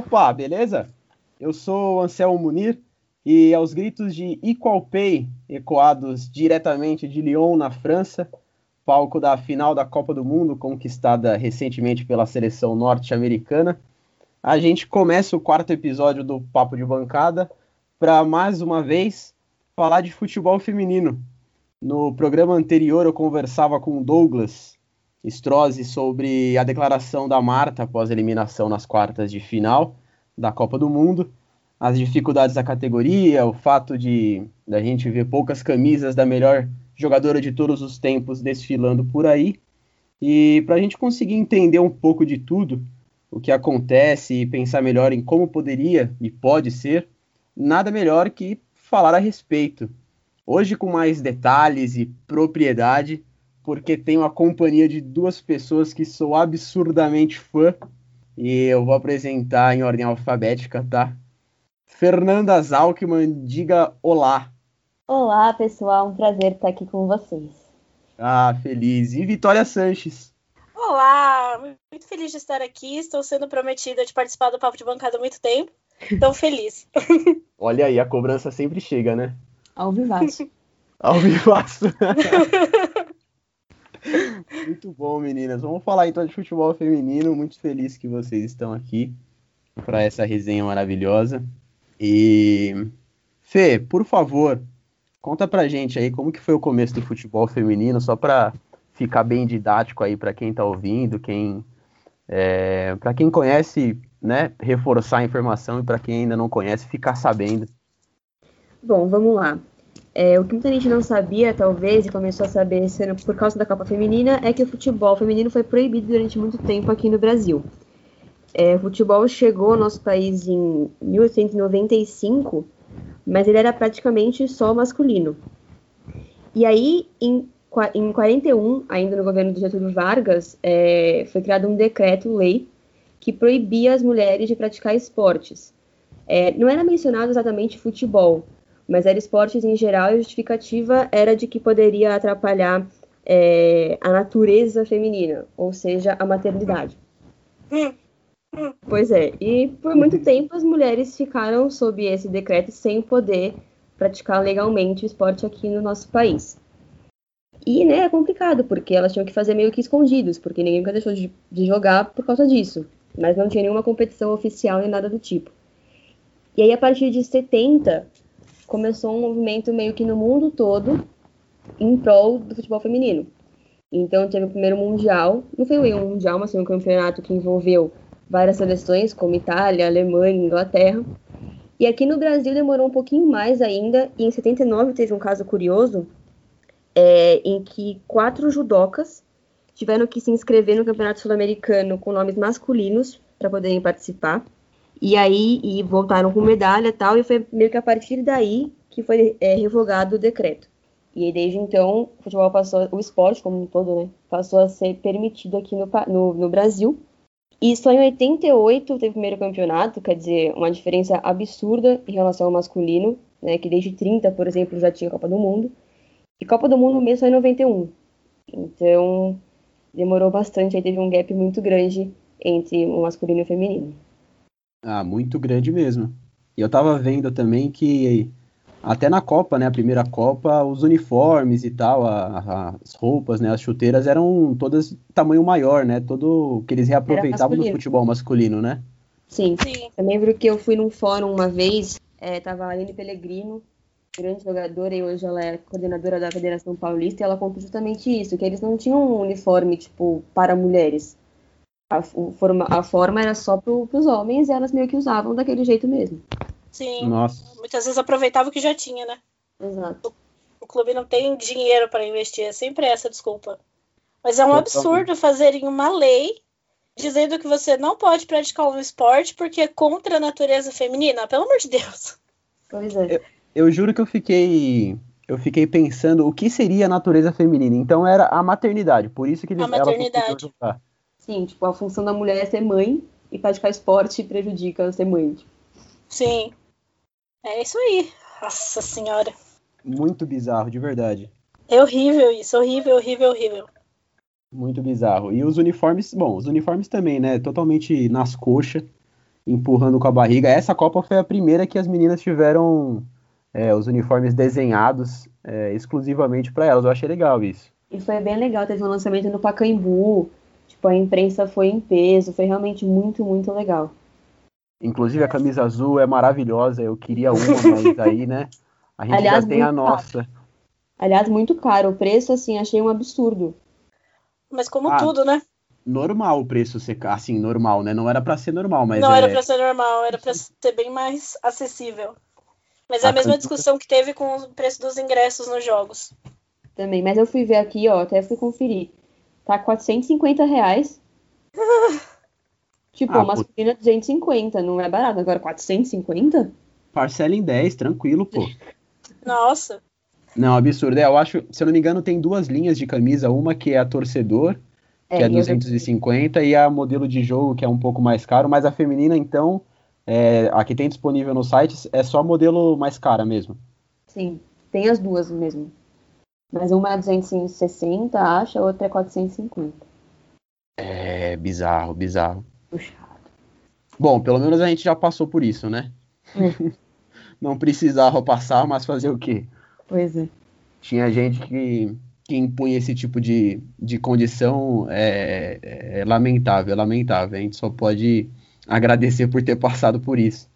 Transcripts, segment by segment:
Opa, beleza? Eu sou Anselmo Munir e aos gritos de Equal Pay, ecoados diretamente de Lyon, na França, palco da final da Copa do Mundo, conquistada recentemente pela seleção norte-americana, a gente começa o quarto episódio do Papo de Bancada para mais uma vez falar de futebol feminino. No programa anterior eu conversava com o Douglas, Strozzi sobre a declaração da Marta após a eliminação nas quartas de final da Copa do Mundo, as dificuldades da categoria, o fato de a gente ver poucas camisas da melhor jogadora de todos os tempos desfilando por aí. E para a gente conseguir entender um pouco de tudo, o que acontece e pensar melhor em como poderia e pode ser, nada melhor que falar a respeito. Hoje, com mais detalhes e propriedade, porque tenho a companhia de duas pessoas que sou absurdamente fã e eu vou apresentar em ordem alfabética, tá? Fernanda Zalkman, diga olá. Olá, pessoal, um prazer estar aqui com vocês. Ah, feliz. E Vitória Sanches. Olá, muito feliz de estar aqui. Estou sendo prometida de participar do Papo de Bancada há muito tempo. Então, feliz. Olha aí, a cobrança sempre chega, né? Ao vivaço. Ao vivaço. Muito bom, meninas. Vamos falar então de futebol feminino. Muito feliz que vocês estão aqui para essa resenha maravilhosa. E Fê, por favor, conta pra gente aí como que foi o começo do futebol feminino, só para ficar bem didático aí para quem tá ouvindo, quem é, para quem conhece, né, reforçar a informação e para quem ainda não conhece, ficar sabendo. Bom, vamos lá. É, o que muita gente não sabia, talvez, e começou a saber sendo por causa da Copa Feminina, é que o futebol feminino foi proibido durante muito tempo aqui no Brasil. É, o futebol chegou ao nosso país em 1895, mas ele era praticamente só masculino. E aí, em, em 41, ainda no governo de Getúlio Vargas, é, foi criado um decreto-lei que proibia as mulheres de praticar esportes. É, não era mencionado exatamente futebol, mas era esportes em geral e a justificativa era de que poderia atrapalhar é, a natureza feminina, ou seja, a maternidade. Pois é, e por muito tempo as mulheres ficaram sob esse decreto sem poder praticar legalmente o esporte aqui no nosso país. E, né, é complicado, porque elas tinham que fazer meio que escondidos, porque ninguém nunca deixou de, de jogar por causa disso. Mas não tinha nenhuma competição oficial nem nada do tipo. E aí, a partir de 70, começou um movimento meio que no mundo todo em prol do futebol feminino. Então teve o primeiro mundial, não foi um mundial, mas foi um campeonato que envolveu várias seleções, como Itália, Alemanha, Inglaterra. E aqui no Brasil demorou um pouquinho mais ainda, e em 79 teve um caso curioso, é, em que quatro judocas tiveram que se inscrever no Campeonato Sul-Americano com nomes masculinos para poderem participar. E aí e voltaram com medalha e tal, e foi meio que a partir daí que foi é, revogado o decreto. E desde então, o futebol passou, o esporte como um todo, né, passou a ser permitido aqui no, no, no Brasil. E só em 88 teve o primeiro campeonato, quer dizer, uma diferença absurda em relação ao masculino, né, que desde 30, por exemplo, já tinha Copa do Mundo. E Copa do Mundo mesmo só em 91. Então, demorou bastante, aí teve um gap muito grande entre o masculino e o feminino. Ah, muito grande mesmo. E eu tava vendo também que até na Copa, né, a primeira Copa, os uniformes e tal, a, a, as roupas, né, as chuteiras eram todas tamanho maior, né, todo que eles reaproveitavam no futebol masculino, né? Sim. Sim. Eu lembro que eu fui num fórum uma vez, é, tava a Aline Pellegrino, grande jogadora, e hoje ela é coordenadora da Federação Paulista, e ela contou justamente isso, que eles não tinham um uniforme, tipo, para mulheres a, forma, a forma era só para os homens e elas meio que usavam daquele jeito mesmo. Sim. Nossa. Muitas vezes aproveitava o que já tinha, né? Exato. O, o clube não tem dinheiro para investir, é sempre essa desculpa. Mas é um absurdo fazerem uma lei dizendo que você não pode praticar um esporte porque é contra a natureza feminina. Pelo amor de Deus. Pois é. Eu, eu juro que eu fiquei eu fiquei pensando o que seria a natureza feminina. Então era a maternidade, por isso que eles, a maternidade. Sim, tipo, a função da mulher é ser mãe e praticar esporte prejudica ser mãe. Sim. É isso aí. Nossa senhora. Muito bizarro, de verdade. É horrível isso, horrível, horrível, horrível. Muito bizarro. E os uniformes, bom, os uniformes também, né? Totalmente nas coxas. empurrando com a barriga. Essa Copa foi a primeira que as meninas tiveram é, os uniformes desenhados é, exclusivamente para elas. Eu achei legal isso. E foi bem legal, teve um lançamento no Pacaembu, tipo, a imprensa foi em peso, foi realmente muito, muito legal. Inclusive a camisa azul é maravilhosa, eu queria uma, mas aí, né, a gente Aliás, já tem a nossa. Caro. Aliás, muito caro, o preço, assim, achei um absurdo. Mas como ah, tudo, né? Normal o preço ser, assim, normal, né? Não era para ser normal, mas Não é... era para ser normal, era para ser bem mais acessível. Mas é a, a mesma discussão que teve com o preço dos ingressos nos jogos. Também, mas eu fui ver aqui, ó, até fui conferir. Tá 450 reais. tipo, ah, masculina 250, não é barato. Agora 450? Parcela em 10, tranquilo, pô. Nossa. Não, absurdo. É, eu acho, se eu não me engano, tem duas linhas de camisa. Uma que é a torcedor, que é, é 250, e a modelo de jogo, que é um pouco mais caro. Mas a feminina, então, é, a que tem disponível no site é só modelo mais cara mesmo. Sim, tem as duas mesmo. Mas uma é 260, acho, a outra é 450. É bizarro, bizarro. Puxado. Bom, pelo menos a gente já passou por isso, né? É. Não precisava passar, mas fazer o quê? Pois é. Tinha gente que, que impunha esse tipo de, de condição é, é, lamentável, é lamentável. A gente só pode agradecer por ter passado por isso.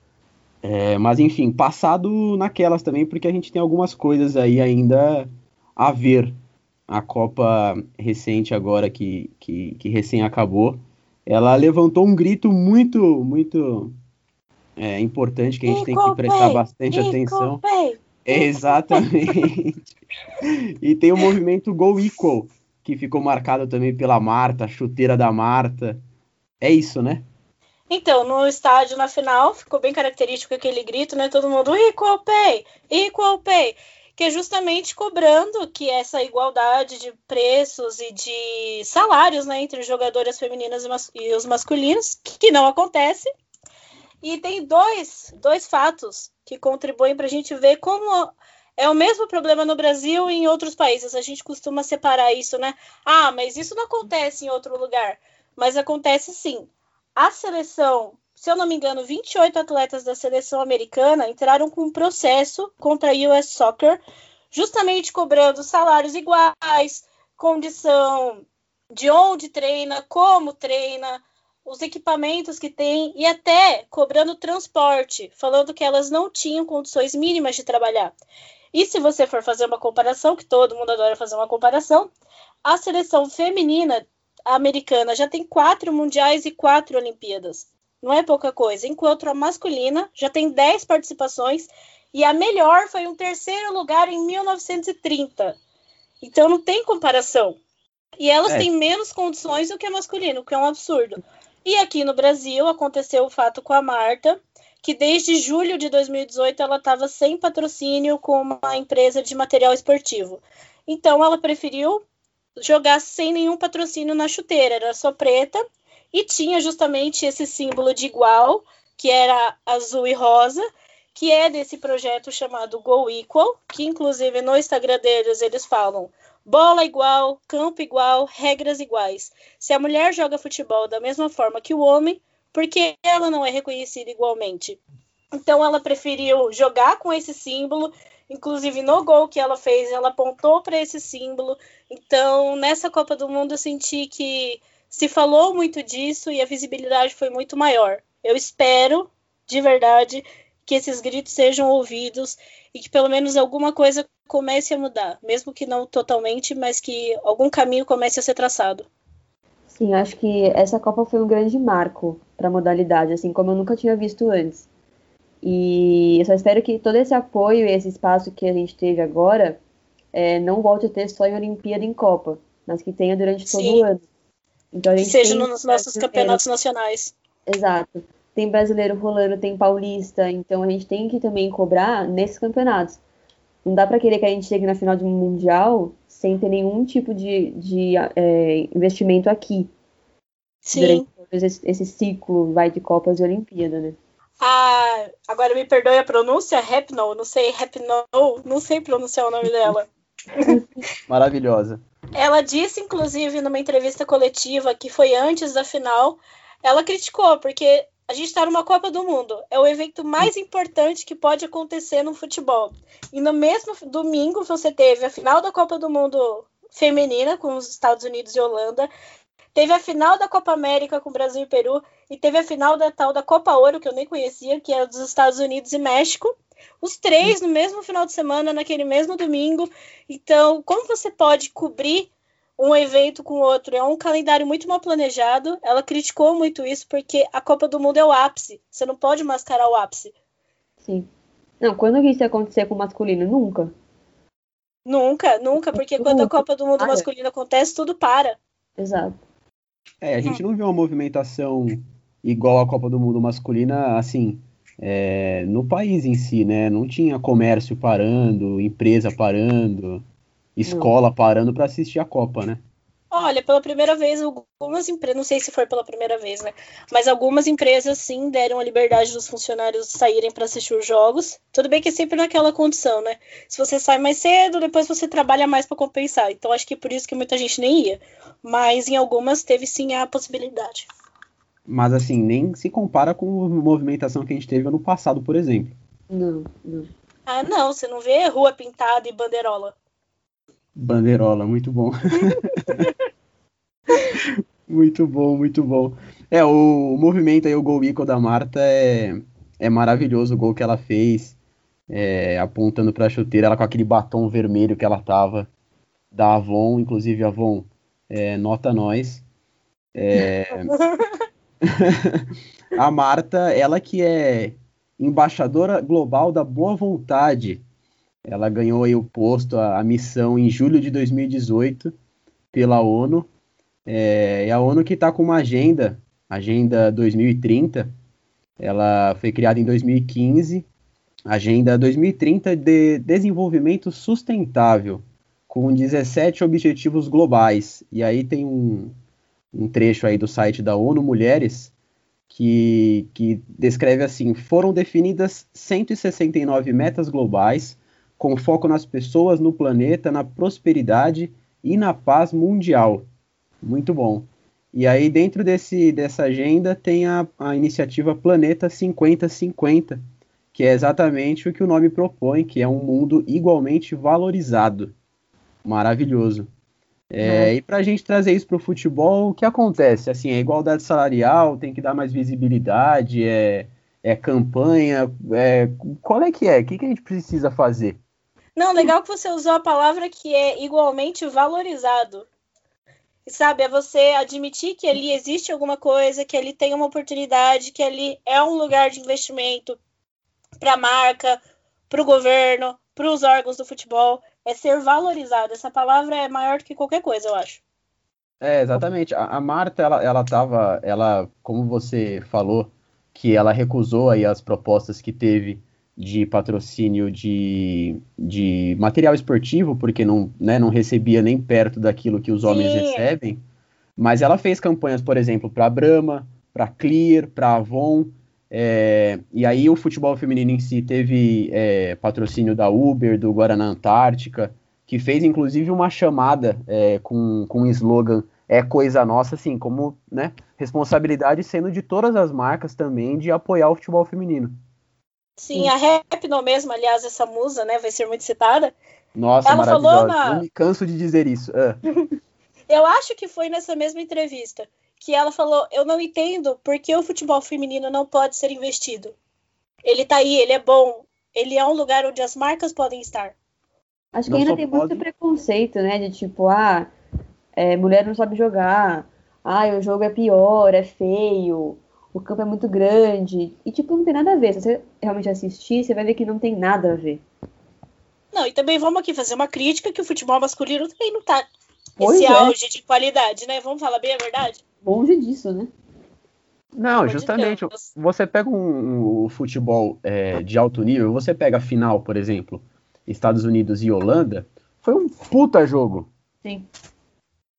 É, mas enfim, passado naquelas também, porque a gente tem algumas coisas aí ainda a ver. A Copa recente agora que, que, que recém acabou, ela levantou um grito muito, muito é, importante que a gente tem que prestar bastante atenção. Exatamente. e tem o movimento Go Equal, que ficou marcado também pela Marta, chuteira da Marta. É isso, né? Então, no estádio, na final, ficou bem característico aquele grito, né? Todo mundo, equal pay, equal pay, que é justamente cobrando que essa igualdade de preços e de salários, né, entre jogadoras femininas e os masculinos, que não acontece. E tem dois, dois fatos que contribuem para a gente ver como é o mesmo problema no Brasil e em outros países. A gente costuma separar isso, né? Ah, mas isso não acontece em outro lugar. Mas acontece sim a seleção, se eu não me engano, 28 atletas da seleção americana entraram com um processo contra a US Soccer, justamente cobrando salários iguais, condição de onde treina, como treina, os equipamentos que tem e até cobrando transporte, falando que elas não tinham condições mínimas de trabalhar. E se você for fazer uma comparação, que todo mundo adora fazer uma comparação, a seleção feminina americana já tem quatro mundiais e quatro Olimpíadas. Não é pouca coisa. Enquanto a masculina já tem dez participações e a melhor foi um terceiro lugar em 1930. Então não tem comparação. E elas é. têm menos condições do que a masculina, o que é um absurdo. E aqui no Brasil aconteceu o fato com a Marta, que desde julho de 2018 ela estava sem patrocínio com uma empresa de material esportivo. Então ela preferiu jogar sem nenhum patrocínio na chuteira, era só preta e tinha justamente esse símbolo de igual, que era azul e rosa, que é desse projeto chamado Go Equal, que inclusive no Instagram deles eles falam bola igual, campo igual, regras iguais. Se a mulher joga futebol da mesma forma que o homem, por que ela não é reconhecida igualmente? Então ela preferiu jogar com esse símbolo Inclusive, no gol que ela fez, ela apontou para esse símbolo. Então, nessa Copa do Mundo, eu senti que se falou muito disso e a visibilidade foi muito maior. Eu espero, de verdade, que esses gritos sejam ouvidos e que pelo menos alguma coisa comece a mudar, mesmo que não totalmente, mas que algum caminho comece a ser traçado. Sim, acho que essa Copa foi um grande marco para a modalidade, assim como eu nunca tinha visto antes. E eu só espero que todo esse apoio e esse espaço que a gente teve agora é, não volte a ter só em Olimpíada e em Copa, mas que tenha durante todo Sim. o ano. Então, Seja nos nossos campeonatos nacionais. Exato. Tem brasileiro rolando, tem paulista, então a gente tem que também cobrar nesses campeonatos. Não dá para querer que a gente chegue na final de um mundial sem ter nenhum tipo de, de é, investimento aqui. Sim. Durante esse, esse ciclo vai de Copas e Olimpíada, né? a. Agora me perdoe a pronúncia, Rapno, não sei, Rapno, não sei pronunciar o nome dela. Maravilhosa. Ela disse, inclusive, numa entrevista coletiva que foi antes da final, ela criticou, porque A gente está numa Copa do Mundo. É o evento mais importante que pode acontecer no futebol. E no mesmo domingo você teve a final da Copa do Mundo feminina com os Estados Unidos e Holanda. Teve a final da Copa América com Brasil e Peru. E teve a final da tal da Copa Ouro, que eu nem conhecia, que é dos Estados Unidos e México. Os três no mesmo final de semana, naquele mesmo domingo. Então, como você pode cobrir um evento com o outro. É um calendário muito mal planejado. Ela criticou muito isso porque a Copa do Mundo é o ápice. Você não pode mascarar o ápice. Sim. Não, quando isso ia acontecer com o masculino? Nunca. Nunca, nunca, porque quando a Copa do Mundo masculino acontece, tudo para. Exato. É, a gente não viu uma movimentação igual a Copa do Mundo masculina, assim, é, no país em si, né? Não tinha comércio parando, empresa parando escola não. parando para assistir a Copa, né? Olha, pela primeira vez, algumas empresas, não sei se foi pela primeira vez, né? Mas algumas empresas sim deram a liberdade dos funcionários saírem para assistir os jogos. Tudo bem que é sempre naquela condição, né? Se você sai mais cedo, depois você trabalha mais para compensar. Então acho que é por isso que muita gente nem ia. Mas em algumas teve sim a possibilidade. Mas assim, nem se compara com a movimentação que a gente teve ano passado, por exemplo. Não, não. Ah, não, você não vê rua pintada e bandeirola. Bandeirola, muito bom. muito bom, muito bom. É, o, o movimento aí, o gol Ico da Marta é, é maravilhoso o gol que ela fez, é, apontando para a chuteira, ela com aquele batom vermelho que ela tava, da Avon, inclusive Avon, é, nota nós. É... a Marta, ela que é embaixadora global da boa vontade, ela ganhou aí o posto, a, a missão em julho de 2018 pela ONU. É, e a ONU que está com uma agenda, Agenda 2030, ela foi criada em 2015, Agenda 2030 de Desenvolvimento Sustentável, com 17 objetivos globais. E aí tem um, um trecho aí do site da ONU Mulheres que, que descreve assim: foram definidas 169 metas globais com foco nas pessoas, no planeta, na prosperidade e na paz mundial. Muito bom. E aí, dentro desse, dessa agenda, tem a, a iniciativa Planeta 5050, que é exatamente o que o nome propõe, que é um mundo igualmente valorizado. Maravilhoso. É, é. E para a gente trazer isso para o futebol, o que acontece? Assim, é igualdade salarial, tem que dar mais visibilidade, é, é campanha, é, qual é que é? O que, que a gente precisa fazer? Não, legal que você usou a palavra que é igualmente valorizado. Sabe, é você admitir que ali existe alguma coisa, que ali tem uma oportunidade, que ali é um lugar de investimento para a marca, para o governo, para os órgãos do futebol. É ser valorizado. Essa palavra é maior do que qualquer coisa, eu acho. É, exatamente. A, a Marta, ela, ela tava, ela, como você falou, que ela recusou aí as propostas que teve de patrocínio de, de material esportivo, porque não, né, não recebia nem perto daquilo que os homens Sim. recebem. Mas ela fez campanhas, por exemplo, para Brahma, para Clear, para Avon. É, e aí o futebol feminino em si teve é, patrocínio da Uber, do Guaraná Antártica, que fez inclusive uma chamada é, com, com um slogan é coisa nossa, assim, como né, responsabilidade sendo de todas as marcas também de apoiar o futebol feminino. Sim, a Rapno mesmo, aliás, essa musa, né, vai ser muito citada. Nossa, ela falou na... Não me canso de dizer isso. É. eu acho que foi nessa mesma entrevista que ela falou: Eu não entendo porque o futebol feminino não pode ser investido. Ele tá aí, ele é bom, ele é um lugar onde as marcas podem estar. Acho que não ainda tem pode... muito preconceito, né? De tipo, ah, é, mulher não sabe jogar, ah, o jogo é pior, é feio, o campo é muito grande. E, tipo, não tem nada a ver. Se você realmente assistir, você vai ver que não tem nada a ver. Não, e também vamos aqui fazer uma crítica que o futebol masculino também não tá pois esse é. auge de qualidade, né? Vamos falar bem a verdade? Longe disso, né? Não, justamente. Você pega um, um futebol é, de alto nível, você pega a final, por exemplo, Estados Unidos e Holanda, foi um puta jogo. Sim.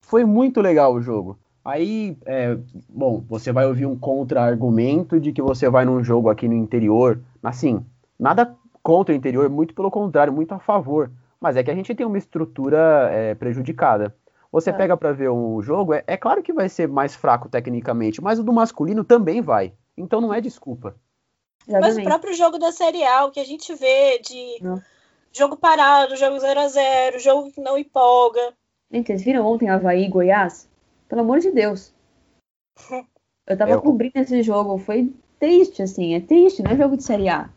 Foi muito legal o jogo. Aí, é, bom, você vai ouvir um contra-argumento de que você vai num jogo aqui no interior. Assim, nada contra o interior, muito pelo contrário, muito a favor. Mas é que a gente tem uma estrutura é, prejudicada. Você é. pega para ver um jogo, é, é, claro que vai ser mais fraco tecnicamente, mas o do masculino também vai. Então não é desculpa. Exatamente. Mas o próprio jogo da Série A, o que a gente vê de não. jogo parado, jogo 0 a 0 jogo que não empolga. Gente, vocês viram ontem Havaí e Goiás? Pelo amor de Deus. Eu tava eu... cobrindo esse jogo, foi triste, assim, é triste, não é jogo de Série A.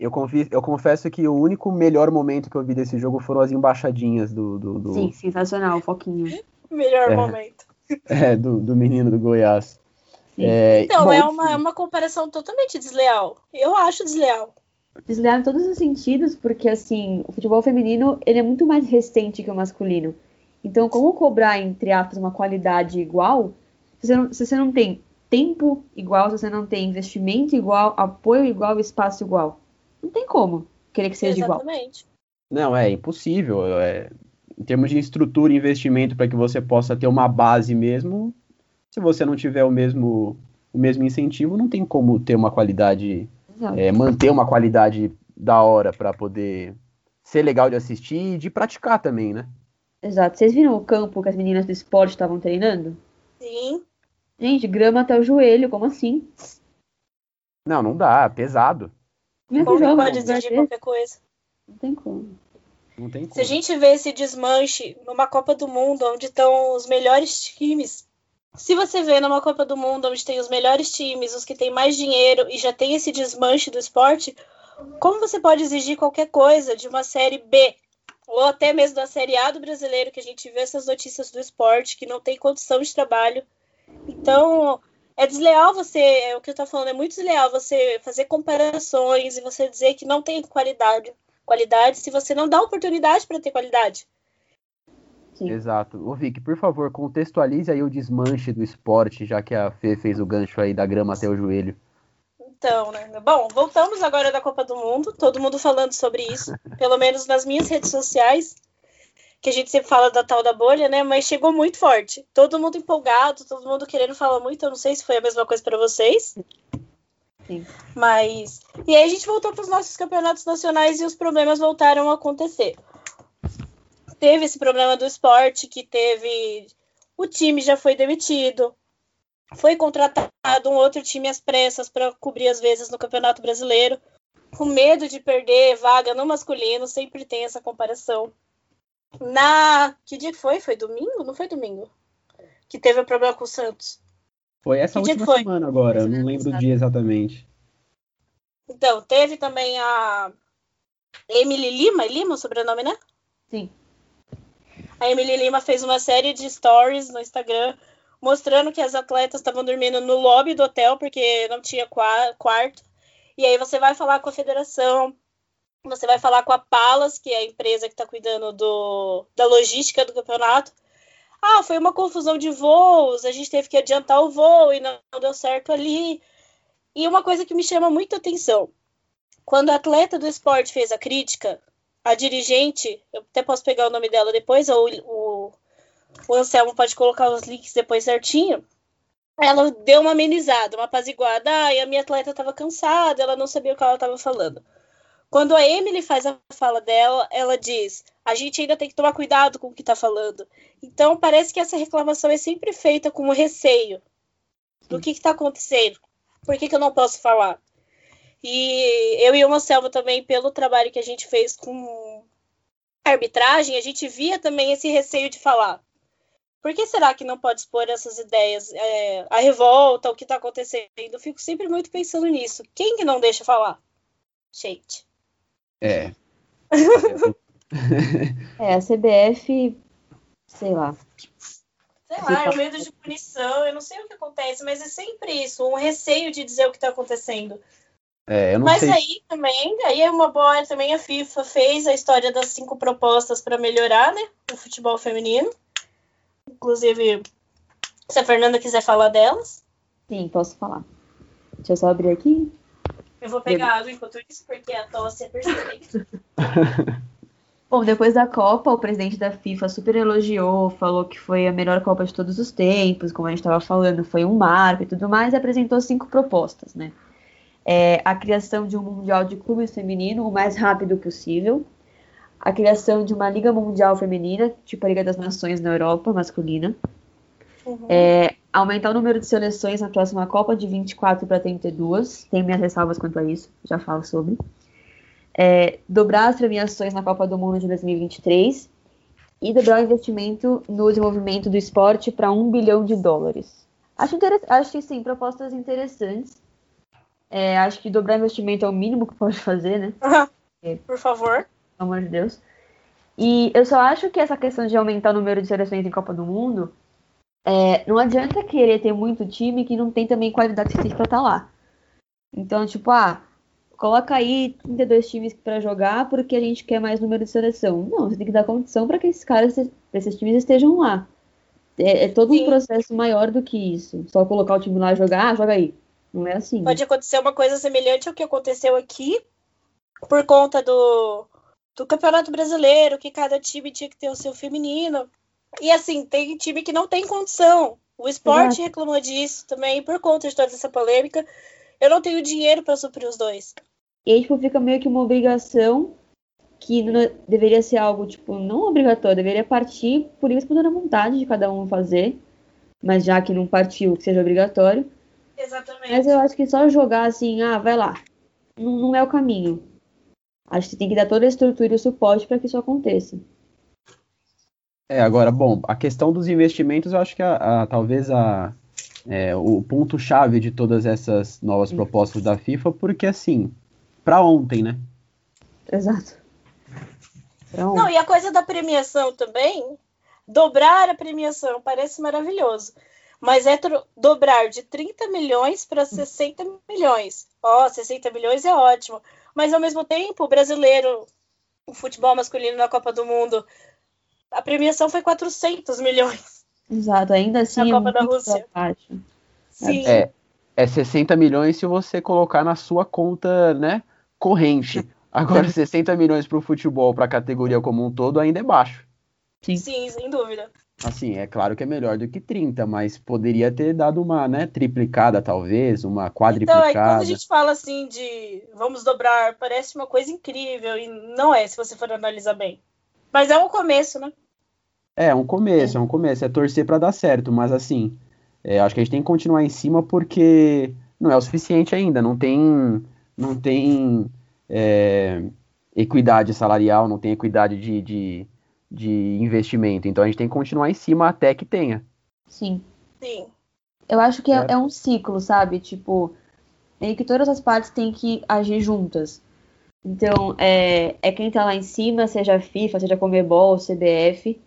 Eu, confio, eu confesso que o único melhor momento que eu vi desse jogo foram as embaixadinhas do. do, do... Sim, sensacional, Foquinha. Melhor é, momento. É, do, do menino do Goiás. É, então, bom, é, uma, é uma comparação totalmente desleal. Eu acho desleal. Desleal em todos os sentidos, porque assim, o futebol feminino ele é muito mais recente que o masculino. Então, como cobrar, entre aspas, uma qualidade igual, se você não, se você não tem tempo igual, se você não tem investimento igual, apoio igual, espaço igual, não tem como querer que seja Exatamente. igual. Não, é impossível. É, em termos de estrutura e investimento para que você possa ter uma base mesmo, se você não tiver o mesmo, o mesmo incentivo, não tem como ter uma qualidade, é, manter uma qualidade da hora para poder ser legal de assistir e de praticar também, né? Exato. Vocês viram o campo que as meninas do esporte estavam treinando? Sim. Gente, grama até o joelho, como assim? Não, não dá, é pesado. Como que joga, pode exigir qualquer coisa? Não tem como. Não tem como. Se a gente vê esse desmanche numa Copa do Mundo, onde estão os melhores times se você vê numa Copa do Mundo onde tem os melhores times, os que têm mais dinheiro e já tem esse desmanche do esporte, como você pode exigir qualquer coisa de uma série B ou até mesmo da série A do brasileiro que a gente vê essas notícias do esporte que não tem condição de trabalho? Então, é desleal você, é o que eu tô falando, é muito desleal você fazer comparações e você dizer que não tem qualidade, qualidade se você não dá oportunidade para ter qualidade. Sim. Exato. Ô Vic, por favor, contextualize aí o desmanche do esporte, já que a Fê fez o gancho aí da grama até o joelho. Então, né? Bom, voltamos agora da Copa do Mundo, todo mundo falando sobre isso, pelo menos nas minhas redes sociais, que a gente sempre fala da tal da bolha, né? Mas chegou muito forte. Todo mundo empolgado, todo mundo querendo falar muito. Eu não sei se foi a mesma coisa para vocês. Sim. Mas. E aí a gente voltou para os nossos campeonatos nacionais e os problemas voltaram a acontecer teve esse problema do esporte, que teve. O time já foi demitido. Foi contratado um outro time às pressas para cobrir as vezes no Campeonato Brasileiro. Com medo de perder vaga no masculino, sempre tem essa comparação. Na. Que dia que foi? Foi domingo? Não foi domingo? Que teve o um problema com o Santos. Foi essa que última semana agora, eu não lembro o dia exatamente. Então, teve também a Emily Lima, Lima o sobrenome, né? Sim. A Emily Lima fez uma série de stories no Instagram mostrando que as atletas estavam dormindo no lobby do hotel porque não tinha quarto. E aí você vai falar com a federação, você vai falar com a Palas, que é a empresa que está cuidando do, da logística do campeonato. Ah, foi uma confusão de voos, a gente teve que adiantar o voo e não deu certo ali. E uma coisa que me chama muita atenção: quando a atleta do esporte fez a crítica, a dirigente, eu até posso pegar o nome dela depois, ou o, o Anselmo pode colocar os links depois certinho. Ela deu uma amenizada, uma apaziguada. Ah, e a minha atleta estava cansada, ela não sabia o que ela estava falando. Quando a Emily faz a fala dela, ela diz: a gente ainda tem que tomar cuidado com o que está falando. Então, parece que essa reclamação é sempre feita com receio do que está acontecendo. Por que, que eu não posso falar? E eu e o Marcelo também, pelo trabalho que a gente fez com arbitragem, a gente via também esse receio de falar. Por que será que não pode expor essas ideias? É, a revolta, o que está acontecendo? Eu fico sempre muito pensando nisso. Quem que não deixa falar? Gente. É. é, a CBF, sei lá. Sei lá, é o medo de punição, eu não sei o que acontece, mas é sempre isso, um receio de dizer o que está acontecendo. É, Mas sei. aí também, aí é uma boa, também a FIFA fez a história das cinco propostas para melhorar, né, o futebol feminino. Inclusive, se a Fernanda quiser falar delas. Sim, posso falar. Deixa eu só abrir aqui. Eu vou pegar água enquanto isso, porque a tosse é persistente. Bom, depois da Copa, o presidente da FIFA super elogiou, falou que foi a melhor Copa de todos os tempos, como a gente estava falando, foi um marco e tudo mais, e apresentou cinco propostas, né? é, a criação de um Mundial de Clubes Feminino o mais rápido possível, a criação de uma Liga Mundial Feminina, tipo a Liga das Nações na Europa, masculina, Uhum. É, aumentar o número de seleções na próxima Copa de 24 para 32. Tem minhas ressalvas quanto a isso, já falo sobre. É, dobrar as premiações na Copa do Mundo de 2023 e dobrar o investimento no desenvolvimento do esporte para um bilhão de dólares. Acho, acho que sim, propostas interessantes. É, acho que dobrar investimento é o mínimo que pode fazer, né? Uhum. Por favor. Pelo amor de Deus. E eu só acho que essa questão de aumentar o número de seleções em Copa do Mundo é, não adianta querer ter muito time que não tem também qualidade suficiente para estar tá lá. Então, tipo, ah, coloca aí 32 times para jogar porque a gente quer mais número de seleção. Não, você tem que dar condição para que esses caras, esses times estejam lá. É, é todo Sim. um processo maior do que isso. Só colocar o time lá e jogar, ah, joga aí. Não é assim. Pode acontecer uma coisa semelhante ao que aconteceu aqui, por conta do, do Campeonato Brasileiro, que cada time tinha que ter o seu feminino. E assim, tem time que não tem condição. O esporte Exato. reclamou disso também por conta de toda essa polêmica. Eu não tenho dinheiro para suprir os dois. E aí, tipo, fica meio que uma obrigação que não, deveria ser algo, tipo, não obrigatório, deveria partir por isso por vontade de cada um fazer, mas já que não partiu, que seja obrigatório. Exatamente. Mas eu acho que só jogar assim, ah, vai lá, não, não é o caminho. Acho que tem que dar toda a estrutura e o suporte para que isso aconteça. É, agora, bom, a questão dos investimentos, eu acho que a, a talvez a, é, o ponto-chave de todas essas novas propostas da FIFA, porque assim, para ontem, né? Exato. Não, e a coisa da premiação também, dobrar a premiação parece maravilhoso, mas é dobrar de 30 milhões para 60 milhões. Ó, oh, 60 milhões é ótimo, mas ao mesmo tempo, o brasileiro, o futebol masculino na Copa do Mundo a premiação foi 400 milhões. Exato, ainda assim. Na é Copa da Rússia. Baixo. Sim. É, é 60 milhões se você colocar na sua conta, né, corrente. Agora, 60 milhões para o futebol, para a categoria como um todo, ainda é baixo. Sim. Sim, sem dúvida. Assim, é claro que é melhor do que 30, mas poderia ter dado uma, né, triplicada talvez, uma quadriplicada. Então, é quando a gente fala assim de vamos dobrar, parece uma coisa incrível e não é, se você for analisar bem. Mas é um começo, né? É, um começo, é um começo. É torcer para dar certo, mas assim, é, acho que a gente tem que continuar em cima porque não é o suficiente ainda. Não tem, não tem é, equidade salarial, não tem equidade de, de, de investimento. Então a gente tem que continuar em cima até que tenha. Sim. Sim. Eu acho que é, é um ciclo, sabe? Tipo, meio que todas as partes têm que agir juntas. Então, é, é quem tá lá em cima, seja FIFA, seja Comebol, CBF,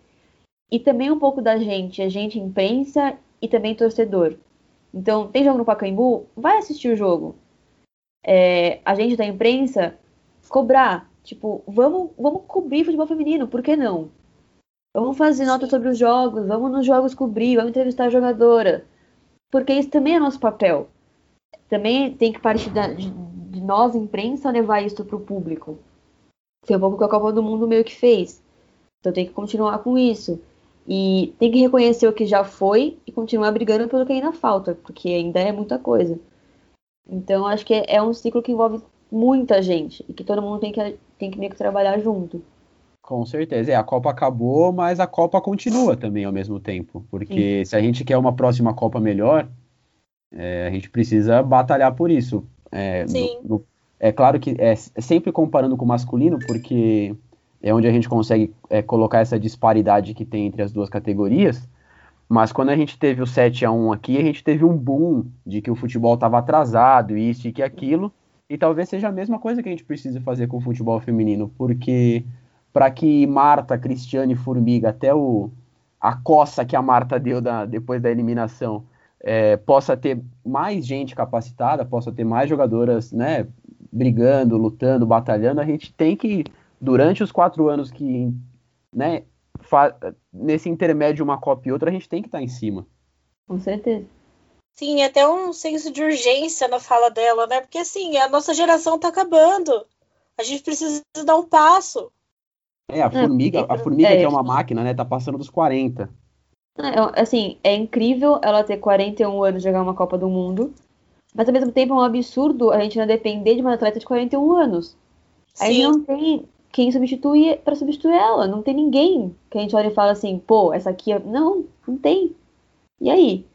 e também um pouco da gente, a gente imprensa e também torcedor. Então, tem jogo no Pacaembu? Vai assistir o jogo. É, a gente da imprensa cobrar, tipo, vamos, vamos cobrir futebol feminino, por que não? Vamos fazer nota sobre os jogos, vamos nos jogos cobrir, vamos entrevistar a jogadora. Porque isso também é nosso papel. Também tem que partir da, de, nós, imprensa, levar isso para o público. Foi um pouco que a Copa do Mundo meio que fez. Então tem que continuar com isso. E tem que reconhecer o que já foi e continuar brigando pelo que ainda falta, porque ainda é muita coisa. Então acho que é um ciclo que envolve muita gente e que todo mundo tem que, tem que meio que trabalhar junto. Com certeza. É, a Copa acabou, mas a Copa continua também ao mesmo tempo. Porque Sim. se a gente quer uma próxima Copa melhor, é, a gente precisa batalhar por isso. É, Sim. É claro que é, é sempre comparando com o masculino, porque é onde a gente consegue é, colocar essa disparidade que tem entre as duas categorias. Mas quando a gente teve o 7 a 1 aqui, a gente teve um boom de que o futebol estava atrasado, isso e que aquilo. E talvez seja a mesma coisa que a gente precisa fazer com o futebol feminino, porque para que Marta, Cristiane Formiga, até o, a coça que a Marta deu da, depois da eliminação, é, possa ter mais gente capacitada, possa ter mais jogadoras, né, brigando, lutando, batalhando, a gente tem que, durante os quatro anos que, né, nesse intermédio uma Copa e outra, a gente tem que estar tá em cima. Com certeza. Sim, até um senso de urgência na fala dela, né? Porque assim, a nossa geração tá acabando. A gente precisa dar um passo. É, a formiga, a formiga é, que é uma máquina, né, tá passando dos 40. É, assim, é incrível ela ter 41 anos de jogar uma Copa do Mundo, mas ao mesmo tempo é um absurdo a gente não depender de uma atleta de 41 anos. Sim. Aí não tem quem substituir para substituir ela, não tem ninguém que a gente olha e fala assim, pô, essa aqui é... Não, não tem. E aí?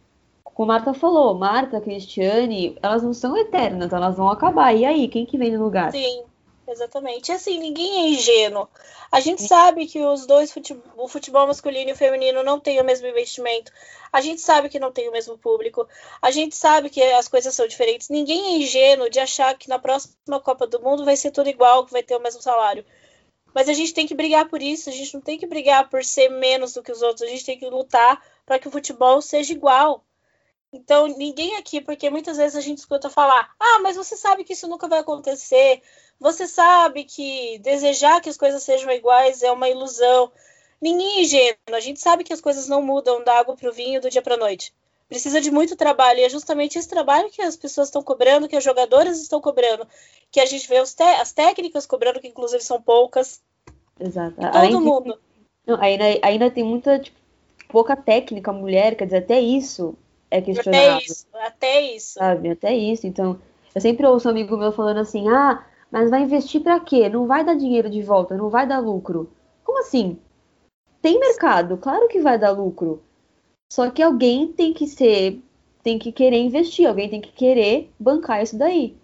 Como a Marta falou, Marta, Cristiane, elas não são eternas, elas vão acabar. E aí, quem que vem no lugar? Sim, exatamente. Assim, ninguém é ingênuo. A gente sabe que os dois, futebol, o futebol masculino e feminino, não têm o mesmo investimento. A gente sabe que não tem o mesmo público. A gente sabe que as coisas são diferentes. Ninguém é ingênuo de achar que na próxima Copa do Mundo vai ser tudo igual, que vai ter o mesmo salário. Mas a gente tem que brigar por isso. A gente não tem que brigar por ser menos do que os outros. A gente tem que lutar para que o futebol seja igual. Então, ninguém aqui, porque muitas vezes a gente escuta falar: ah, mas você sabe que isso nunca vai acontecer. Você sabe que desejar que as coisas sejam iguais é uma ilusão. Ninguém é ingênuo. A gente sabe que as coisas não mudam da água para o vinho do dia para a noite. Precisa de muito trabalho. E é justamente esse trabalho que as pessoas estão cobrando, que as jogadoras estão cobrando, que a gente vê as técnicas cobrando, que inclusive são poucas. Exato. Todo ainda mundo. Tem... Não, ainda, ainda tem muita, tipo, pouca técnica mulher, quer dizer, até isso é questionável. Até isso, até isso. Sabe, até isso. Então, eu sempre ouço um amigo meu falando assim, ah, mas vai investir para quê? Não vai dar dinheiro de volta, não vai dar lucro. Como assim? Tem mercado, claro que vai dar lucro. Só que alguém tem que ser, tem que querer investir, alguém tem que querer bancar isso daí.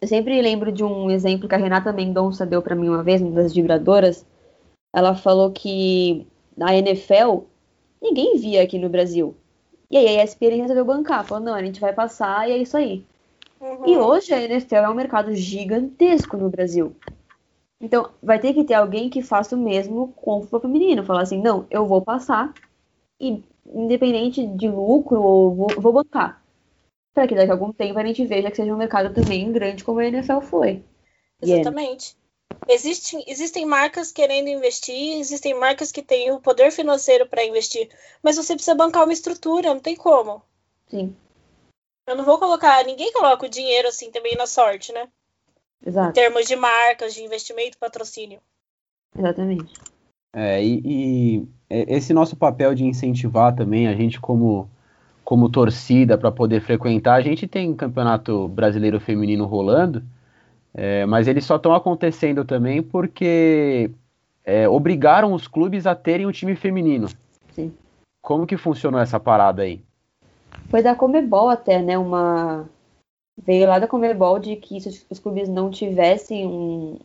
Eu sempre lembro de um exemplo que a Renata Mendonça deu para mim uma vez, uma das vibradoras. Ela falou que na NFL ninguém via aqui no Brasil. E aí a ESPN resolveu bancar, falou, não, a gente vai passar e é isso aí. Uhum. E hoje a NFL é um mercado gigantesco no Brasil. Então, vai ter que ter alguém que faça o mesmo com o futebol feminino. Falar assim, não, eu vou passar e independente de lucro, ou vou, vou bancar. Para que daqui a algum tempo a gente veja que seja um mercado também grande como a NFL foi. Exatamente. Existem, existem marcas querendo investir, existem marcas que têm o poder financeiro para investir, mas você precisa bancar uma estrutura, não tem como. Sim. Eu não vou colocar, ninguém coloca o dinheiro assim também na sorte, né? Exato. Em termos de marcas, de investimento, patrocínio. Exatamente. É, e, e esse nosso papel de incentivar também a gente como como torcida para poder frequentar, a gente tem campeonato brasileiro feminino rolando, é, mas eles só estão acontecendo também porque é, obrigaram os clubes a terem um time feminino. Sim. Como que funcionou essa parada aí? Foi da Comebol até, né? Uma. Veio lá da Comebol de que se os clubes não tivessem um,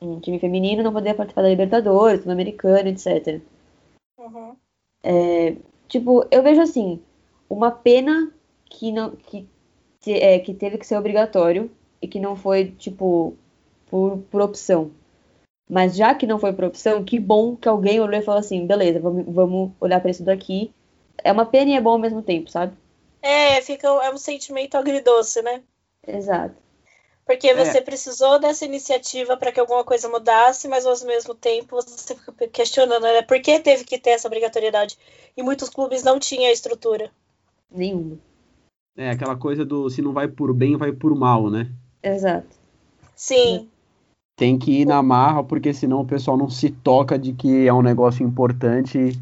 um time feminino, não poderia participar da Libertadores, do Americano, etc. Uhum. É, tipo, eu vejo assim, uma pena que não que, é, que teve que ser obrigatório e que não foi, tipo, por, por opção. Mas já que não foi por opção, que bom que alguém olhou e falou assim, beleza, vamos, vamos olhar para isso daqui é uma pena e é bom ao mesmo tempo, sabe? É, fica, é um sentimento agridoce, né? Exato. Porque é. você é. precisou dessa iniciativa para que alguma coisa mudasse, mas ao mesmo tempo você fica questionando, né? Por que teve que ter essa obrigatoriedade? E muitos clubes não tinham a estrutura. Nenhuma. É, aquela coisa do se não vai por bem, vai por mal, né? Exato. Sim. Tem que ir na marra, porque senão o pessoal não se toca de que é um negócio importante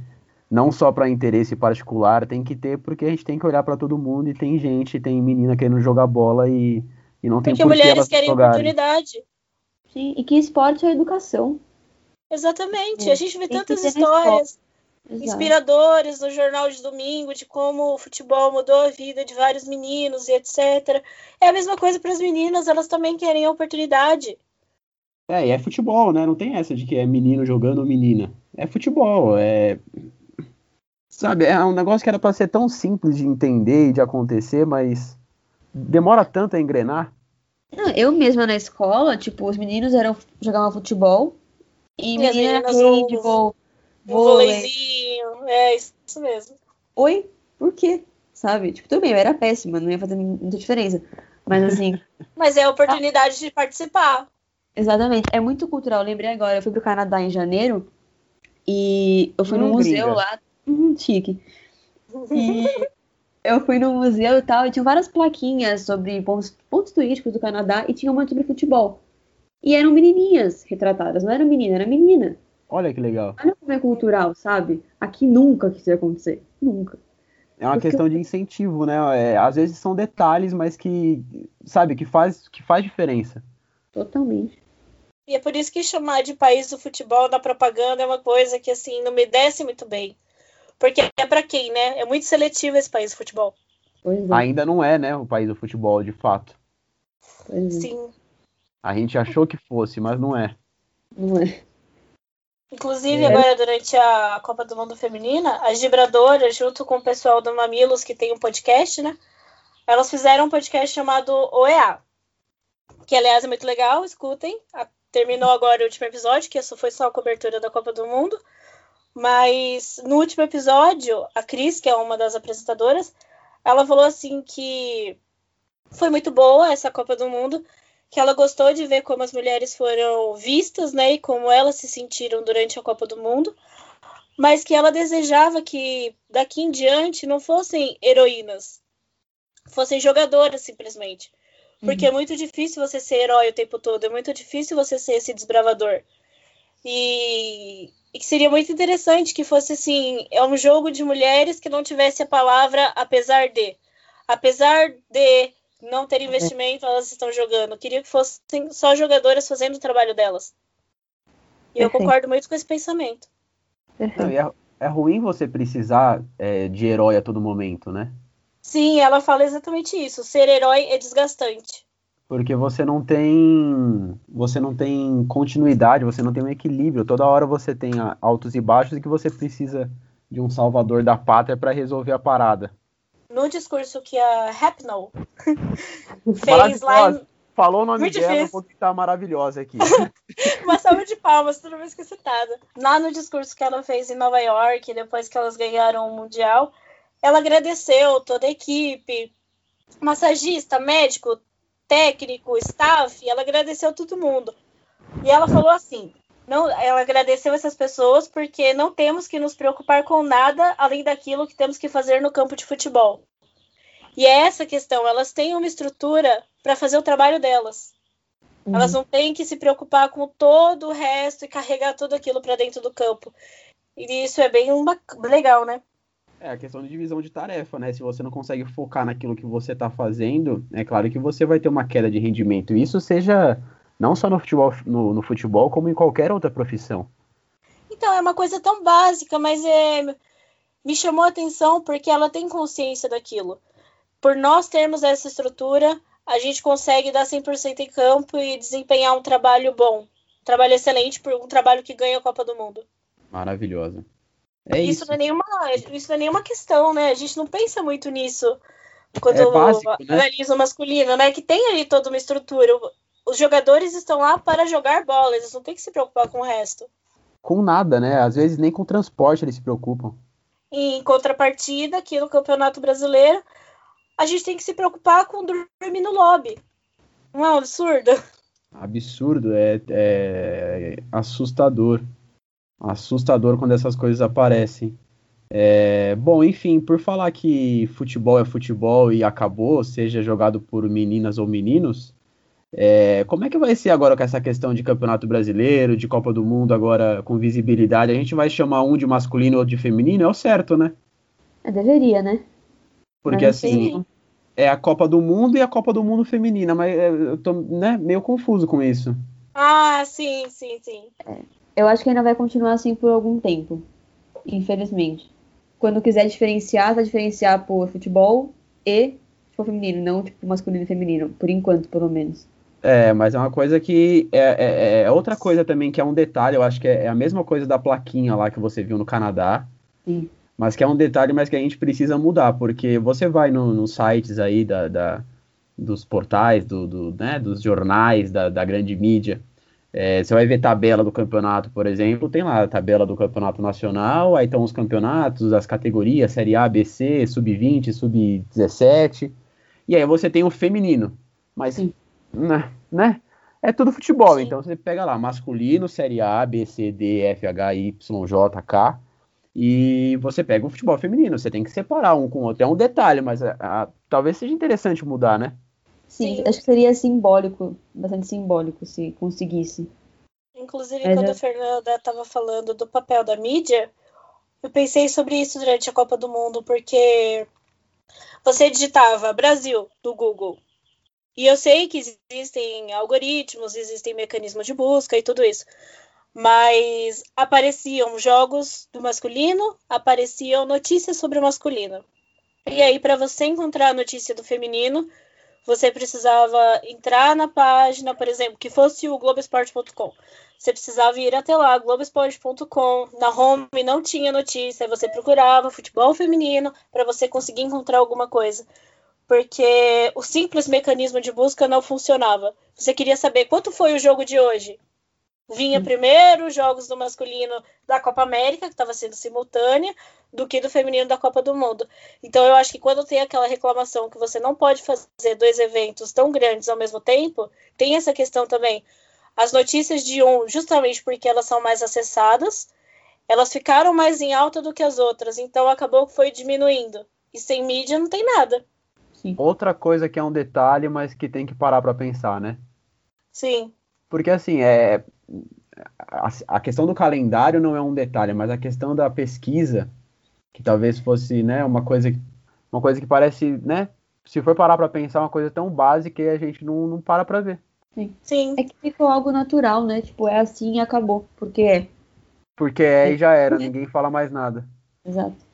não só para interesse particular, tem que ter, porque a gente tem que olhar para todo mundo e tem gente, tem menina querendo jogar bola e, e não tem porque mulheres elas querem jogarem. oportunidade. Sim, e que esporte é educação. Exatamente, é. a gente vê tem tantas histórias inspiradoras no jornal de domingo de como o futebol mudou a vida de vários meninos e etc. É a mesma coisa para as meninas, elas também querem a oportunidade. É, e é futebol, né? Não tem essa de que é menino jogando ou menina. É futebol, é Sabe, é um negócio que era para ser tão simples de entender e de acontecer, mas demora tanto a engrenar. Não, eu mesma na escola, tipo, os meninos eram jogavam futebol e, e menina era handball, vôleizinho, é isso mesmo. Oi? Por quê? Sabe? Tipo, tudo bem, eu era péssima, não ia fazer muita diferença. Mas assim. Mas é a oportunidade ah, de participar. Exatamente. É muito cultural. Eu lembrei agora, eu fui pro Canadá em janeiro e eu fui no museu lá Uhum, chique. E eu fui no museu e tal, e tinha várias plaquinhas sobre pontos, pontos turísticos do Canadá e tinha uma sobre futebol. E eram menininhas retratadas, não era menina, era menina. Olha que legal. Olha como é cultural, sabe? Aqui nunca que isso ia acontecer. Nunca. É uma Porque questão de incentivo, né? É, às vezes são detalhes, mas que, sabe, que faz, que faz diferença. Totalmente. E é por isso que chamar de país do futebol na propaganda é uma coisa que, assim, não me desce muito bem. Porque é para quem, né? É muito seletivo esse país de futebol. É. Ainda não é, né, o país do futebol, de fato. É. Sim. A gente achou que fosse, mas não é. Não é. Inclusive, é. agora, durante a Copa do Mundo Feminina, as vibradoras, junto com o pessoal do Mamilos, que tem um podcast, né? Elas fizeram um podcast chamado OEA. Que, aliás, é muito legal, escutem. Terminou agora o último episódio, que isso foi só a cobertura da Copa do Mundo. Mas no último episódio, a Cris, que é uma das apresentadoras, ela falou assim que foi muito boa essa Copa do Mundo, que ela gostou de ver como as mulheres foram vistas, né, e como elas se sentiram durante a Copa do Mundo, mas que ela desejava que daqui em diante não fossem heroínas, fossem jogadoras simplesmente. Porque uhum. é muito difícil você ser herói o tempo todo, é muito difícil você ser esse desbravador. E, e que seria muito interessante que fosse assim, é um jogo de mulheres que não tivesse a palavra apesar de. Apesar de não ter investimento, elas estão jogando. Queria que fossem só jogadoras fazendo o trabalho delas. E eu concordo muito com esse pensamento. Não, é, é, ruim você precisar é, de herói a todo momento, né? Sim, ela fala exatamente isso. Ser herói é desgastante. Porque você não tem. Você não tem continuidade, você não tem um equilíbrio. Toda hora você tem altos e baixos e que você precisa de um salvador da pátria para resolver a parada no discurso que a Rapnoe fez lá em... Falou o nome Muito dela, difícil. vou estar maravilhosa aqui. Uma salva de palmas, toda vez que citada. Lá no discurso que ela fez em Nova York, depois que elas ganharam o Mundial, ela agradeceu toda a equipe, massagista, médico, técnico, staff, ela agradeceu todo mundo. E ela falou assim: não, ela agradeceu essas pessoas porque não temos que nos preocupar com nada além daquilo que temos que fazer no campo de futebol. E é essa questão, elas têm uma estrutura para fazer o trabalho delas. Uhum. Elas não têm que se preocupar com todo o resto e carregar tudo aquilo para dentro do campo. E isso é bem legal, né? É a questão de divisão de tarefa, né? Se você não consegue focar naquilo que você está fazendo, é claro que você vai ter uma queda de rendimento. Isso seja não só no futebol, no, no futebol, como em qualquer outra profissão. Então, é uma coisa tão básica, mas é, me chamou a atenção porque ela tem consciência daquilo. Por nós termos essa estrutura, a gente consegue dar 100% em campo e desempenhar um trabalho bom. Um trabalho excelente, por um trabalho que ganha a Copa do Mundo. Maravilhosa. É isso, isso. Não é nenhuma, isso não é nenhuma questão, né? A gente não pensa muito nisso quando é básico, né? analisa o masculino, né? Que tem ali toda uma estrutura os jogadores estão lá para jogar bola, eles não têm que se preocupar com o resto. Com nada, né? Às vezes nem com transporte eles se preocupam. Em contrapartida, aqui no Campeonato Brasileiro, a gente tem que se preocupar com dormir no lobby. Não é um absurdo? Absurdo, é, é assustador. Assustador quando essas coisas aparecem. É, bom, enfim, por falar que futebol é futebol e acabou, seja jogado por meninas ou meninos, é, como é que vai ser agora com essa questão de campeonato brasileiro, de Copa do Mundo agora com visibilidade? A gente vai chamar um de masculino e outro de feminino? É o certo, né? É, deveria, né? Porque mas assim, é a Copa do Mundo e a Copa do Mundo feminina, mas é, eu tô né, meio confuso com isso. Ah, sim, sim, sim. É, eu acho que ainda vai continuar assim por algum tempo, infelizmente. Quando quiser diferenciar, vai diferenciar por futebol e tipo, feminino, não tipo masculino e feminino, por enquanto, pelo menos. É, mas é uma coisa que é, é, é, outra coisa também que é um detalhe, eu acho que é, é, a mesma coisa da plaquinha lá que você viu no Canadá. Sim. Mas que é um detalhe, mas que a gente precisa mudar, porque você vai nos no sites aí da, da, dos portais, do, do né, dos jornais, da, da grande mídia. É, você vai ver tabela do campeonato, por exemplo, tem lá a tabela do campeonato nacional, aí estão os campeonatos, as categorias, Série A, B, C, Sub-20, Sub-17, e aí você tem o feminino. Mas Sim né, né? É tudo futebol, Sim. então você pega lá, masculino, Série A, B, C, D, F, H, Y, J, K, e você pega o futebol feminino, você tem que separar um com o outro. É um detalhe, mas a, a, talvez seja interessante mudar, né? Sim, Sim, acho que seria simbólico, bastante simbólico, se conseguisse. Inclusive, mas quando é... a Fernanda estava falando do papel da mídia, eu pensei sobre isso durante a Copa do Mundo, porque você digitava Brasil do Google e eu sei que existem algoritmos, existem mecanismos de busca e tudo isso. mas apareciam jogos do masculino, apareciam notícias sobre o masculino. E aí, para você encontrar a notícia do feminino, você precisava entrar na página, por exemplo, que fosse o Globoesporte.com. Você precisava ir até lá, Globoesporte.com. Na home não tinha notícia, você procurava futebol feminino para você conseguir encontrar alguma coisa. Porque o simples mecanismo de busca não funcionava. Você queria saber quanto foi o jogo de hoje. Vinha primeiro os jogos do masculino da Copa América, que estava sendo simultânea, do que do feminino da Copa do Mundo. Então eu acho que quando tem aquela reclamação que você não pode fazer dois eventos tão grandes ao mesmo tempo, tem essa questão também. As notícias de um, justamente porque elas são mais acessadas, elas ficaram mais em alta do que as outras, então acabou que foi diminuindo. E sem mídia não tem nada. Sim. Outra coisa que é um detalhe, mas que tem que parar para pensar, né? Sim. Porque assim, é a, a, questão do calendário não é um detalhe, mas a questão da pesquisa, que talvez fosse, né, uma coisa, uma coisa que parece, né, se for parar para pensar, uma coisa tão básica que a gente não, não para para ver. Sim. Sim. É que ficou algo natural, né? Tipo, é assim e acabou. Porque é. Porque é e já era, ninguém fala mais nada. Exato.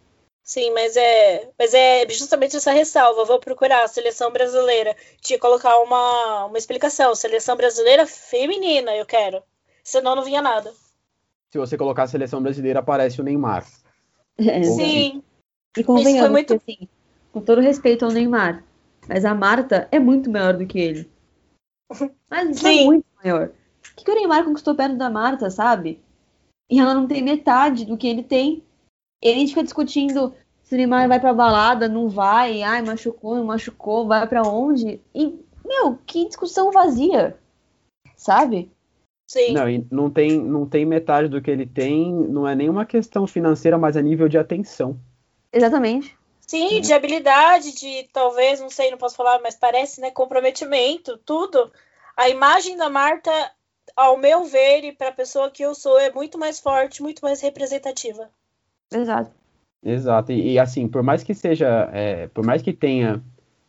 Sim, mas é, mas é justamente essa ressalva. Vou procurar a seleção brasileira. Tinha que colocar uma, uma explicação. Seleção brasileira feminina, eu quero. Senão não vinha nada. Se você colocar a seleção brasileira, aparece o Neymar. É, Sim. E convenhamos muito... que, assim, com todo respeito ao Neymar, mas a Marta é muito maior do que ele. Mas é Sim. é muito maior. O que, que o Neymar conquistou perto da Marta, sabe? E ela não tem metade do que ele tem. E a gente fica discutindo se o Neymar vai pra balada, não vai, ai, machucou, não machucou, vai para onde. E, meu, que discussão vazia, sabe? Sim. Não, e não tem, não tem metade do que ele tem, não é nenhuma questão financeira, mas a nível de atenção. Exatamente. Sim, de habilidade, de talvez, não sei, não posso falar, mas parece, né, comprometimento, tudo. A imagem da Marta, ao meu ver, e para a pessoa que eu sou, é muito mais forte, muito mais representativa. Exato. Exato. E, e assim, por mais que seja, é, por mais que tenha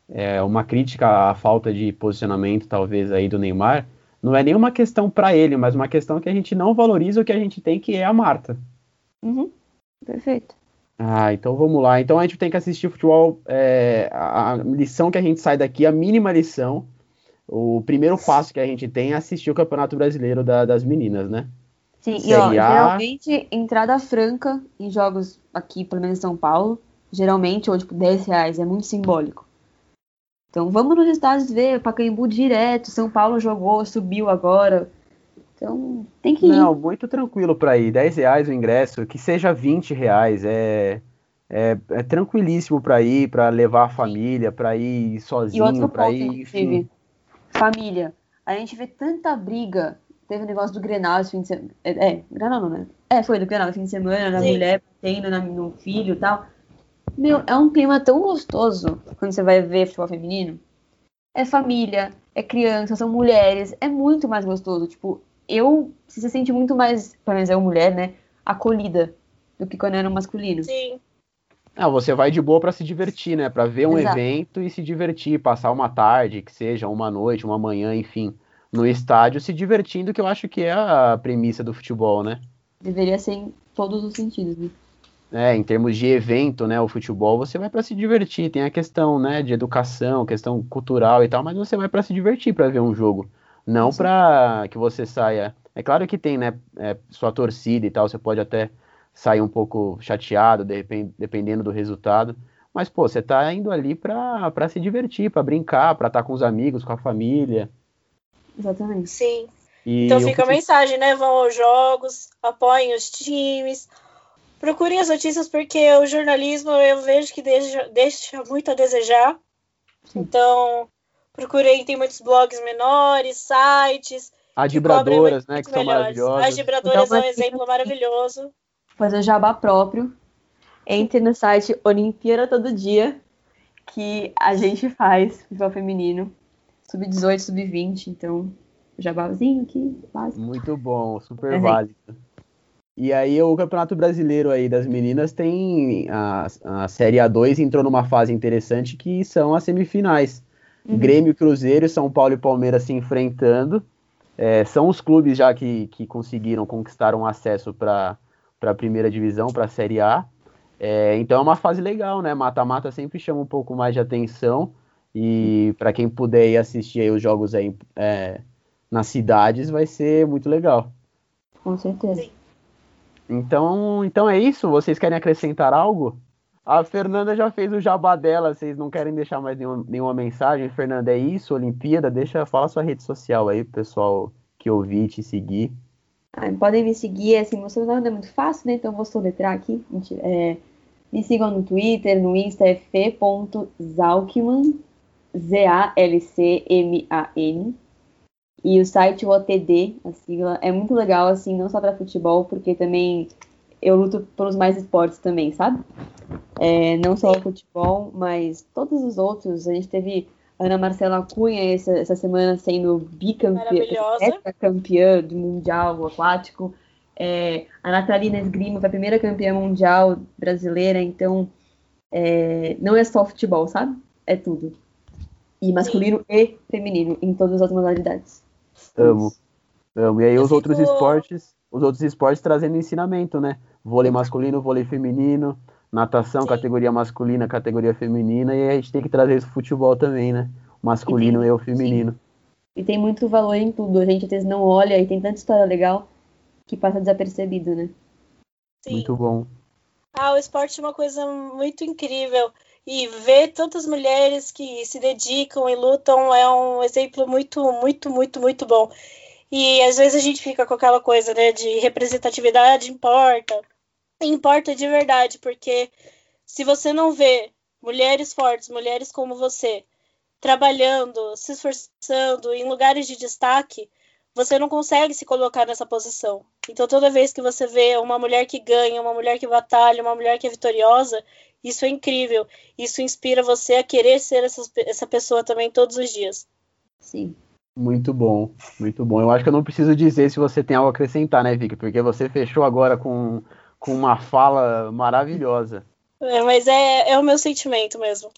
é, uma crítica à falta de posicionamento, talvez, aí do Neymar, não é nenhuma questão para ele, mas uma questão que a gente não valoriza o que a gente tem, que é a Marta. Uhum. Perfeito. Ah, então vamos lá. Então a gente tem que assistir futebol. É, a lição que a gente sai daqui, a mínima lição, o primeiro passo que a gente tem é assistir o Campeonato Brasileiro da, das meninas, né? Sim, Série e ó, geralmente entrada franca em jogos aqui, pelo menos em São Paulo, geralmente, ou tipo 10 reais, é muito simbólico. Então vamos nos estados ver, Pacaembu direto, São Paulo jogou, subiu agora. Então tem que ir. Não, muito tranquilo para ir. 10 reais o ingresso, que seja 20 reais. É, é, é tranquilíssimo para ir, para levar a família, para ir sozinho, para ir. Enfim. Família. A gente vê tanta briga Teve o negócio do Grenal esse fim de semana. É, é, Grenal não, né? É, foi do Grenal, fim de semana, na Sim. mulher batendo no filho e tal. Meu, é um clima tão gostoso quando você vai ver futebol feminino. É família, é criança, são mulheres, é muito mais gostoso. Tipo, eu você se sente muito mais, pelo menos é uma mulher, né, acolhida do que quando era um masculino. Sim. Não, você vai de boa para se divertir, né? Para ver um Exato. evento e se divertir, passar uma tarde, que seja uma noite, uma manhã, enfim no estádio se divertindo, que eu acho que é a premissa do futebol, né? Deveria ser em todos os sentidos, né? É, em termos de evento, né, o futebol, você vai para se divertir, tem a questão, né, de educação, questão cultural e tal, mas você vai para se divertir para ver um jogo, não para que você saia. É claro que tem, né, é, sua torcida e tal, você pode até sair um pouco chateado, dependendo do resultado, mas pô, você tá indo ali para se divertir, para brincar, para estar tá com os amigos, com a família. Exatamente. Sim. E então fica a mensagem, né? Vão aos jogos, apoiem os times, procurem as notícias, porque o jornalismo eu vejo que deixa, deixa muito a desejar. Sim. Então, procurem, tem muitos blogs menores, sites. Adibradoras, né? Que são maravilhosas. Adibradoras então, é um exemplo maravilhoso. Fazer jabá próprio. Entre no site Olimpíada Todo Dia, que a gente faz futebol feminino sub-18, sub-20, então jabazinho aqui, básico. Muito bom, super é válido. E aí o Campeonato Brasileiro aí das meninas tem a, a Série A2 entrou numa fase interessante que são as semifinais. Uhum. Grêmio, Cruzeiro, São Paulo e Palmeiras se enfrentando. É, são os clubes já que, que conseguiram conquistar um acesso para a primeira divisão, para a Série A. É, então é uma fase legal, né? Mata-mata sempre chama um pouco mais de atenção. E para quem puder ir assistir aí os jogos aí é, nas cidades, vai ser muito legal. Com certeza. Então, então é isso. Vocês querem acrescentar algo? A Fernanda já fez o jabá dela. Vocês não querem deixar mais nenhuma, nenhuma mensagem? Fernanda, é isso? Olimpíada? Deixa, fala sua rede social aí, pessoal que ouvir te seguir. Ah, podem me seguir, assim, você não é muito fácil, né? Então vou soletrar aqui. É, me sigam no Twitter, no Insta, é f.zalkman, Z-A-L-C-M-A-N. E o site, OTD, a sigla, é muito legal, assim, não só para futebol, porque também eu luto pelos mais esportes também, sabe? É, não só o futebol, mas todos os outros. A gente teve Ana Marcela Cunha essa, essa semana sendo bicampeã, campeã do Mundial Aquático. É, a Natalina Esgrima foi a primeira campeã mundial brasileira, então é, não é só futebol, sabe? É tudo. E masculino Sim. e feminino, em todas as modalidades. Amo. Amo. E aí Eu os fico... outros esportes, os outros esportes trazendo ensinamento, né? Vôlei masculino, vôlei feminino, natação, Sim. categoria masculina, categoria feminina, e a gente tem que trazer isso pro futebol também, né? O masculino e, tem... e o feminino. Sim. E tem muito valor em tudo. A gente às vezes não olha e tem tanta história legal que passa desapercebido, né? Sim. Muito bom. Ah, o esporte é uma coisa muito incrível. E ver tantas mulheres que se dedicam e lutam é um exemplo muito, muito, muito, muito bom. E às vezes a gente fica com aquela coisa, né, de representatividade importa. Importa de verdade, porque se você não vê mulheres fortes, mulheres como você, trabalhando, se esforçando em lugares de destaque, você não consegue se colocar nessa posição. Então, toda vez que você vê uma mulher que ganha, uma mulher que batalha, uma mulher que é vitoriosa, isso é incrível. Isso inspira você a querer ser essa, essa pessoa também todos os dias. Sim. Muito bom, muito bom. Eu acho que eu não preciso dizer se você tem algo a acrescentar, né, Vicky? Porque você fechou agora com, com uma fala maravilhosa. É, mas é, é o meu sentimento mesmo.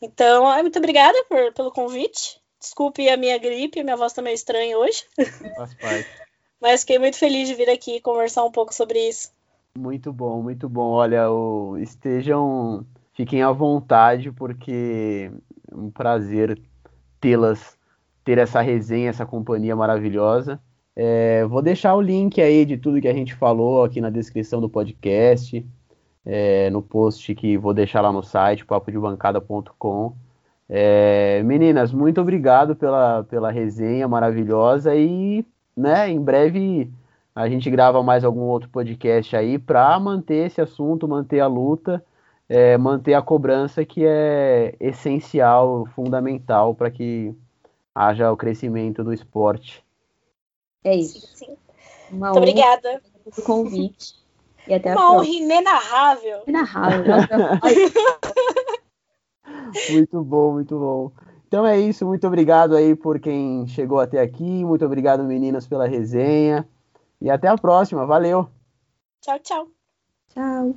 Então, muito obrigada por, pelo convite. Desculpe a minha gripe, minha voz tá meio estranha hoje. Faz parte. Mas fiquei muito feliz de vir aqui conversar um pouco sobre isso. Muito bom, muito bom. Olha, o... estejam, fiquem à vontade, porque é um prazer tê-las, ter essa resenha, essa companhia maravilhosa. É, vou deixar o link aí de tudo que a gente falou aqui na descrição do podcast, é, no post que vou deixar lá no site, papodebancada.com. É, meninas, muito obrigado pela, pela resenha maravilhosa e, né, em breve a gente grava mais algum outro podcast aí para manter esse assunto, manter a luta, é, manter a cobrança que é essencial, fundamental para que haja o crescimento do esporte. É isso. Sim, sim. Muito obrigada pelo convite. E até Uma honra inenarrável. Inenarrável. muito bom, muito bom. Então é isso, muito obrigado aí por quem chegou até aqui, muito obrigado meninas pela resenha e até a próxima, valeu. Tchau, tchau. Tchau.